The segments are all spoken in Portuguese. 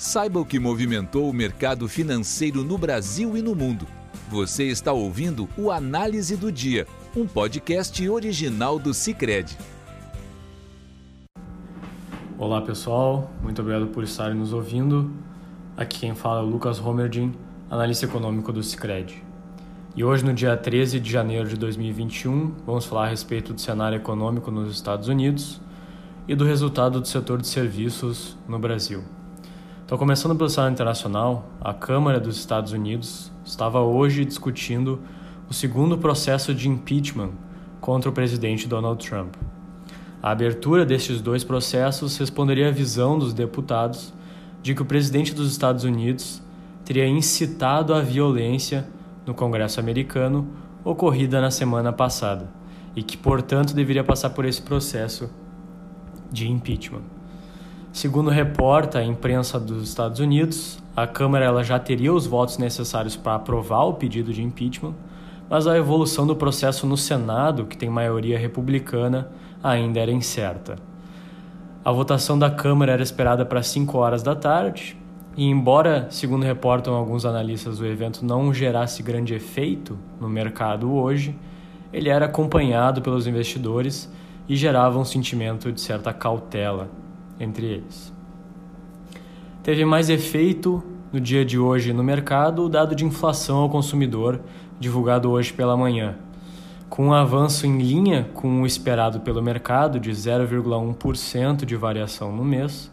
Saiba o que movimentou o mercado financeiro no Brasil e no mundo. Você está ouvindo o Análise do Dia, um podcast original do Cicred. Olá pessoal, muito obrigado por estarem nos ouvindo. Aqui quem fala é o Lucas Romerdin, analista econômico do Cicred. E hoje, no dia 13 de janeiro de 2021, vamos falar a respeito do cenário econômico nos Estados Unidos e do resultado do setor de serviços no Brasil. Então, começando pelo cenário internacional, a Câmara dos Estados Unidos estava hoje discutindo o segundo processo de impeachment contra o presidente Donald Trump. A abertura destes dois processos responderia à visão dos deputados de que o presidente dos Estados Unidos teria incitado a violência no Congresso americano ocorrida na semana passada e que, portanto, deveria passar por esse processo de impeachment. Segundo reporta a imprensa dos Estados Unidos, a Câmara ela já teria os votos necessários para aprovar o pedido de impeachment, mas a evolução do processo no Senado, que tem maioria republicana, ainda era incerta. A votação da Câmara era esperada para 5 horas da tarde, e embora, segundo reportam alguns analistas, o evento não gerasse grande efeito no mercado hoje, ele era acompanhado pelos investidores e gerava um sentimento de certa cautela entre eles. Teve mais efeito no dia de hoje no mercado o dado de inflação ao consumidor, divulgado hoje pela manhã. Com um avanço em linha com o esperado pelo mercado de 0,1% de variação no mês,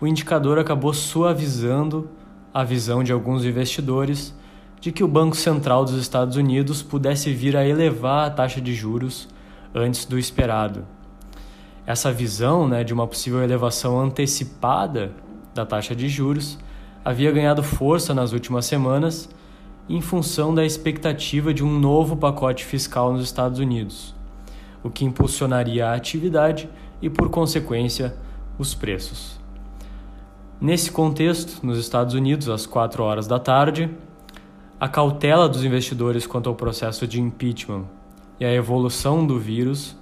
o indicador acabou suavizando a visão de alguns investidores de que o Banco Central dos Estados Unidos pudesse vir a elevar a taxa de juros antes do esperado. Essa visão né, de uma possível elevação antecipada da taxa de juros havia ganhado força nas últimas semanas em função da expectativa de um novo pacote fiscal nos Estados Unidos, o que impulsionaria a atividade e, por consequência, os preços. Nesse contexto, nos Estados Unidos, às 4 horas da tarde, a cautela dos investidores quanto ao processo de impeachment e a evolução do vírus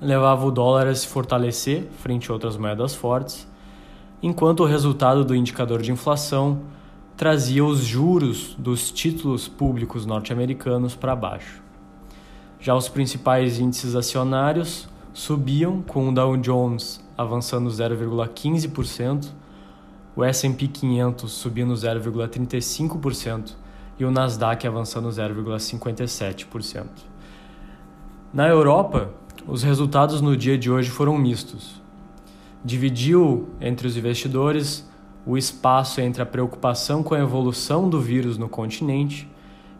levava o dólar a se fortalecer frente a outras moedas fortes, enquanto o resultado do indicador de inflação trazia os juros dos títulos públicos norte-americanos para baixo. Já os principais índices acionários subiam, com o Dow Jones avançando 0,15%, o S&P 500 subindo 0,35% e o Nasdaq avançando 0,57%. Na Europa, os resultados no dia de hoje foram mistos. Dividiu entre os investidores o espaço entre a preocupação com a evolução do vírus no continente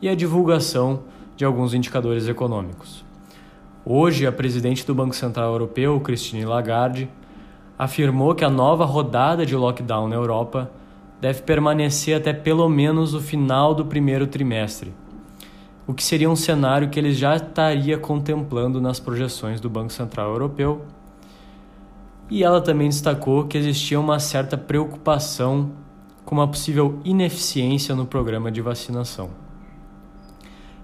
e a divulgação de alguns indicadores econômicos. Hoje, a presidente do Banco Central Europeu, Christine Lagarde, afirmou que a nova rodada de lockdown na Europa deve permanecer até pelo menos o final do primeiro trimestre o que seria um cenário que ele já estaria contemplando nas projeções do Banco Central Europeu. E ela também destacou que existia uma certa preocupação com uma possível ineficiência no programa de vacinação.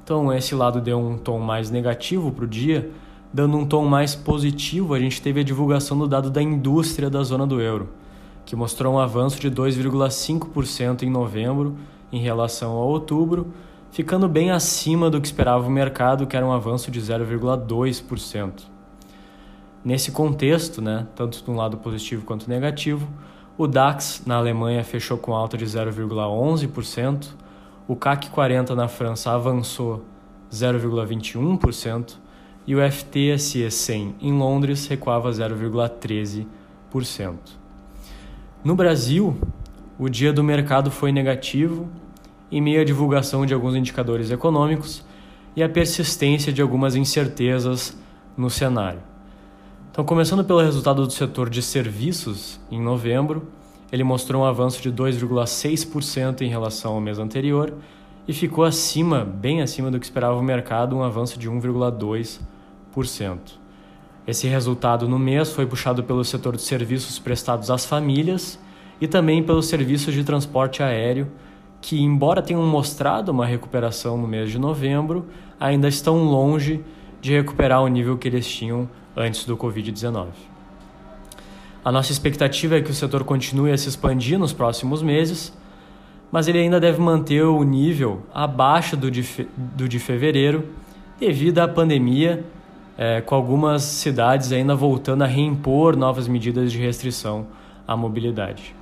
Então, esse lado deu um tom mais negativo para o dia, dando um tom mais positivo, a gente teve a divulgação do dado da indústria da zona do euro, que mostrou um avanço de 2,5% em novembro em relação a outubro ficando bem acima do que esperava o mercado, que era um avanço de 0,2%. Nesse contexto, né, tanto de um lado positivo quanto negativo, o DAX na Alemanha fechou com alta de 0,11%, o CAC 40 na França avançou 0,21% e o FTSE 100 em Londres recuava 0,13%. No Brasil, o dia do mercado foi negativo, em meio à divulgação de alguns indicadores econômicos e à persistência de algumas incertezas no cenário. Então, começando pelo resultado do setor de serviços, em novembro, ele mostrou um avanço de 2,6% em relação ao mês anterior e ficou acima, bem acima do que esperava o mercado, um avanço de 1,2%. Esse resultado no mês foi puxado pelo setor de serviços prestados às famílias e também pelos serviços de transporte aéreo, que, embora tenham mostrado uma recuperação no mês de novembro, ainda estão longe de recuperar o nível que eles tinham antes do Covid-19. A nossa expectativa é que o setor continue a se expandir nos próximos meses, mas ele ainda deve manter o nível abaixo do de, fe do de fevereiro devido à pandemia, é, com algumas cidades ainda voltando a reimpor novas medidas de restrição à mobilidade.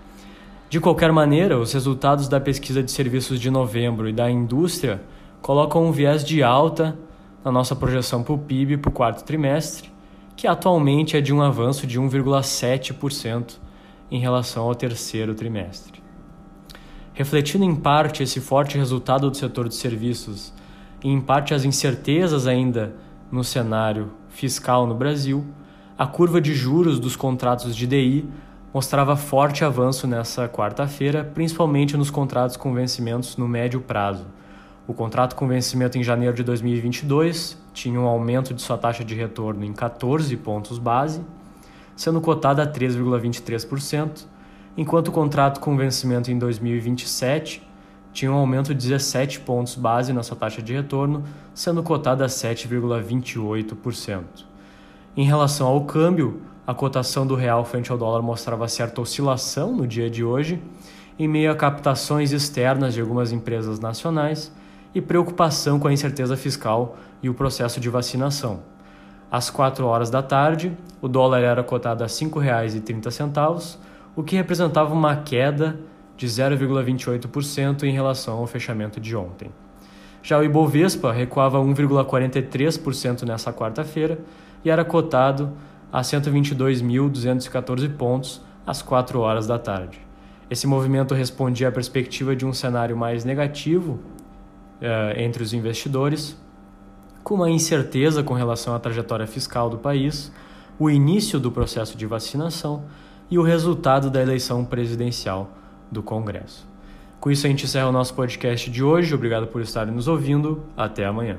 De qualquer maneira, os resultados da pesquisa de serviços de novembro e da indústria colocam um viés de alta na nossa projeção para o PIB para o quarto trimestre, que atualmente é de um avanço de 1,7% em relação ao terceiro trimestre. Refletindo em parte esse forte resultado do setor de serviços e em parte as incertezas ainda no cenário fiscal no Brasil, a curva de juros dos contratos de DI mostrava forte avanço nessa quarta-feira, principalmente nos contratos com vencimentos no médio prazo. O contrato com vencimento em janeiro de 2022 tinha um aumento de sua taxa de retorno em 14 pontos base, sendo cotada a 3,23%, enquanto o contrato com vencimento em 2027 tinha um aumento de 17 pontos base na sua taxa de retorno, sendo cotada a 7,28%. Em relação ao câmbio, a cotação do real frente ao dólar mostrava certa oscilação no dia de hoje, em meio a captações externas de algumas empresas nacionais e preocupação com a incerteza fiscal e o processo de vacinação. Às 4 horas da tarde, o dólar era cotado a R$ 5,30, o que representava uma queda de 0,28% em relação ao fechamento de ontem. Já o Ibovespa recuava 1,43% nessa quarta-feira e era cotado a 122.214 pontos às 4 horas da tarde. Esse movimento respondia à perspectiva de um cenário mais negativo eh, entre os investidores, com uma incerteza com relação à trajetória fiscal do país, o início do processo de vacinação e o resultado da eleição presidencial do Congresso. Com isso, a gente encerra o nosso podcast de hoje. Obrigado por estarem nos ouvindo. Até amanhã.